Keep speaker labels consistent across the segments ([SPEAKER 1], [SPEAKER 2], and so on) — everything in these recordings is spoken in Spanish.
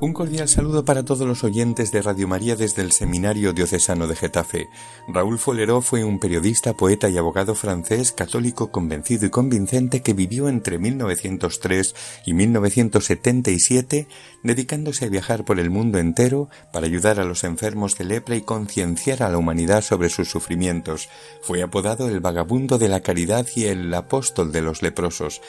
[SPEAKER 1] Un cordial saludo para todos los oyentes de Radio María desde el Seminario Diocesano de Getafe. Raúl Foleró fue un periodista, poeta y abogado francés católico convencido y convincente que vivió entre 1903 y 1977 dedicándose a viajar por el mundo entero para ayudar a los enfermos de lepra y concienciar a la humanidad sobre sus sufrimientos. Fue apodado el vagabundo de la caridad y el apóstol de los leprosos.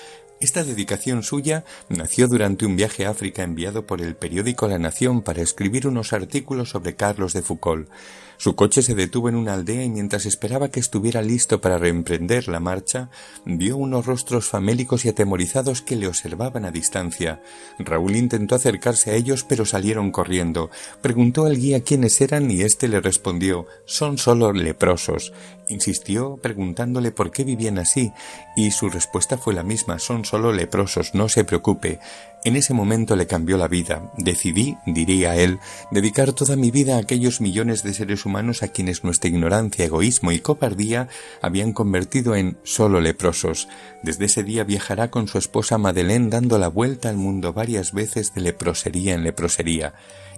[SPEAKER 1] Esta dedicación suya nació durante un viaje a África enviado por el periódico La Nación para escribir unos artículos sobre Carlos de Foucault. Su coche se detuvo en una aldea y mientras esperaba que estuviera listo para reemprender la marcha, vio unos rostros famélicos y atemorizados que le observaban a distancia. Raúl intentó acercarse a ellos pero salieron corriendo. Preguntó al guía quiénes eran y éste le respondió son solo leprosos. Insistió preguntándole por qué vivían así y su respuesta fue la misma son solo leprosos, no se preocupe. En ese momento le cambió la vida. Decidí, diría él, dedicar toda mi vida a aquellos millones de seres humanos a quienes nuestra ignorancia, egoísmo y copardía habían convertido en solo leprosos. Desde ese día viajará con su esposa Madeleine dando la vuelta al mundo varias veces de leprosería en leprosería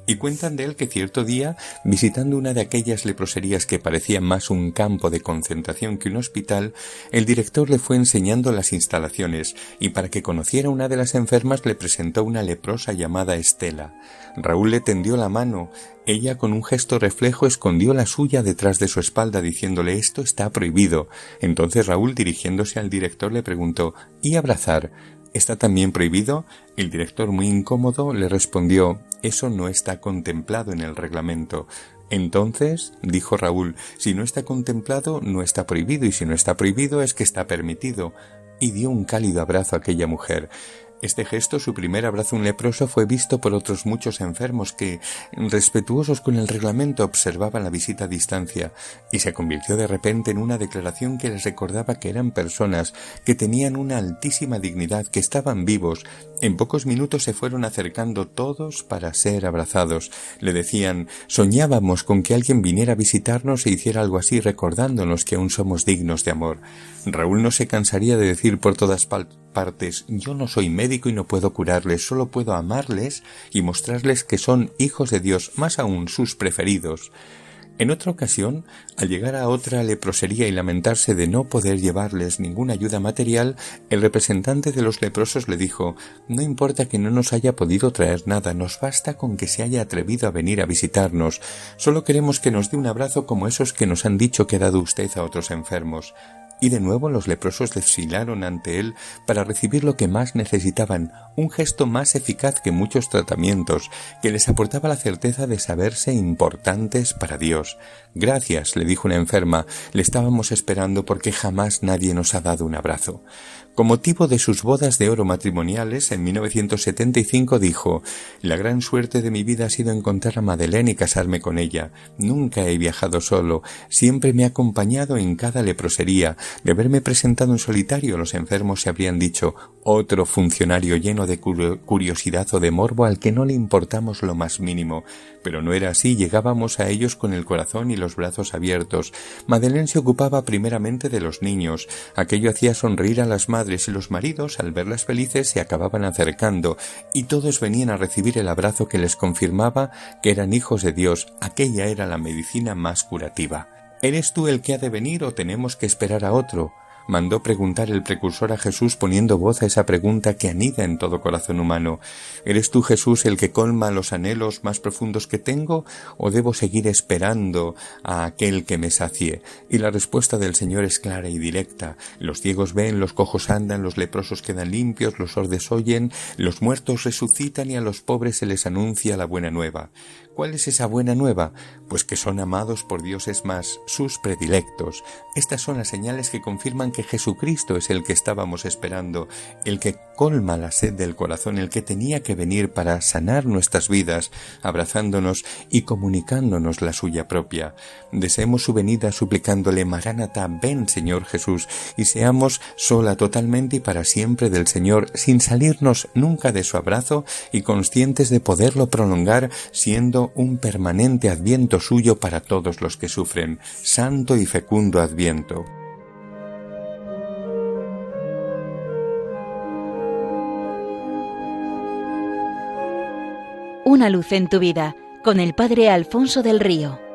[SPEAKER 1] y cuentan de él que cierto día, visitando una de aquellas leproserías que parecían más un campo de concentración que un hospital, el director le fue enseñando las instalaciones y para que conociera una de las enfermas le presentó una leprosa llamada Estela. Raúl le tendió la mano, ella con un gesto reflejo escondió la suya detrás de su espalda diciéndole esto está prohibido. Entonces Raúl dirigiéndose al director le preguntó ¿y abrazar? ¿Está también prohibido? El director, muy incómodo, le respondió Eso no está contemplado en el reglamento. Entonces, dijo Raúl, si no está contemplado, no está prohibido, y si no está prohibido, es que está permitido. Y dio un cálido abrazo a aquella mujer. Este gesto, su primer abrazo un leproso, fue visto por otros muchos enfermos que, respetuosos con el reglamento, observaban la visita a distancia, y se convirtió de repente en una declaración que les recordaba que eran personas que tenían una altísima dignidad, que estaban vivos. En pocos minutos se fueron acercando todos para ser abrazados. Le decían soñábamos con que alguien viniera a visitarnos e hiciera algo así recordándonos que aún somos dignos de amor. Raúl no se cansaría de decir por todas partes yo no soy médico y no puedo curarles, solo puedo amarles y mostrarles que son hijos de Dios, más aún sus preferidos. En otra ocasión, al llegar a otra leprosería y lamentarse de no poder llevarles ninguna ayuda material, el representante de los leprosos le dijo No importa que no nos haya podido traer nada, nos basta con que se haya atrevido a venir a visitarnos. Solo queremos que nos dé un abrazo como esos que nos han dicho que ha dado usted a otros enfermos. Y de nuevo los leprosos desfilaron ante él para recibir lo que más necesitaban, un gesto más eficaz que muchos tratamientos, que les aportaba la certeza de saberse importantes para Dios. Gracias, le dijo una enferma, le estábamos esperando porque jamás nadie nos ha dado un abrazo. Con motivo de sus bodas de oro matrimoniales en 1975 dijo La gran suerte de mi vida ha sido encontrar a Madeleine y casarme con ella. Nunca he viajado solo, siempre me ha acompañado en cada leprosería. De haberme presentado en solitario, los enfermos se habrían dicho otro funcionario lleno de curiosidad o de morbo al que no le importamos lo más mínimo. Pero no era así, llegábamos a ellos con el corazón y los brazos abiertos. Madeleine se ocupaba primeramente de los niños. Aquello hacía sonreír a las madres y los maridos, al verlas felices, se acababan acercando, y todos venían a recibir el abrazo que les confirmaba que eran hijos de Dios. Aquella era la medicina más curativa. ¿Eres tú el que ha de venir o tenemos que esperar a otro? Mandó preguntar el precursor a Jesús poniendo voz a esa pregunta que anida en todo corazón humano. ¿Eres tú, Jesús, el que colma los anhelos más profundos que tengo o debo seguir esperando a aquel que me sacie? Y la respuesta del Señor es clara y directa. Los ciegos ven, los cojos andan, los leprosos quedan limpios, los sordes oyen, los muertos resucitan y a los pobres se les anuncia la buena nueva. ¿Cuál es esa buena nueva? Pues que son amados por dioses más, sus predilectos. Estas son las señales que confirman que Jesucristo es el que estábamos esperando, el que colma la sed del corazón, el que tenía que venir para sanar nuestras vidas, abrazándonos y comunicándonos la suya propia. Deseemos su venida suplicándole Maránata, ven Señor Jesús, y seamos sola totalmente y para siempre del Señor, sin salirnos nunca de su abrazo y conscientes de poderlo prolongar siendo un permanente adviento suyo para todos los que sufren, santo y fecundo adviento.
[SPEAKER 2] Una luz en tu vida con el Padre Alfonso del Río.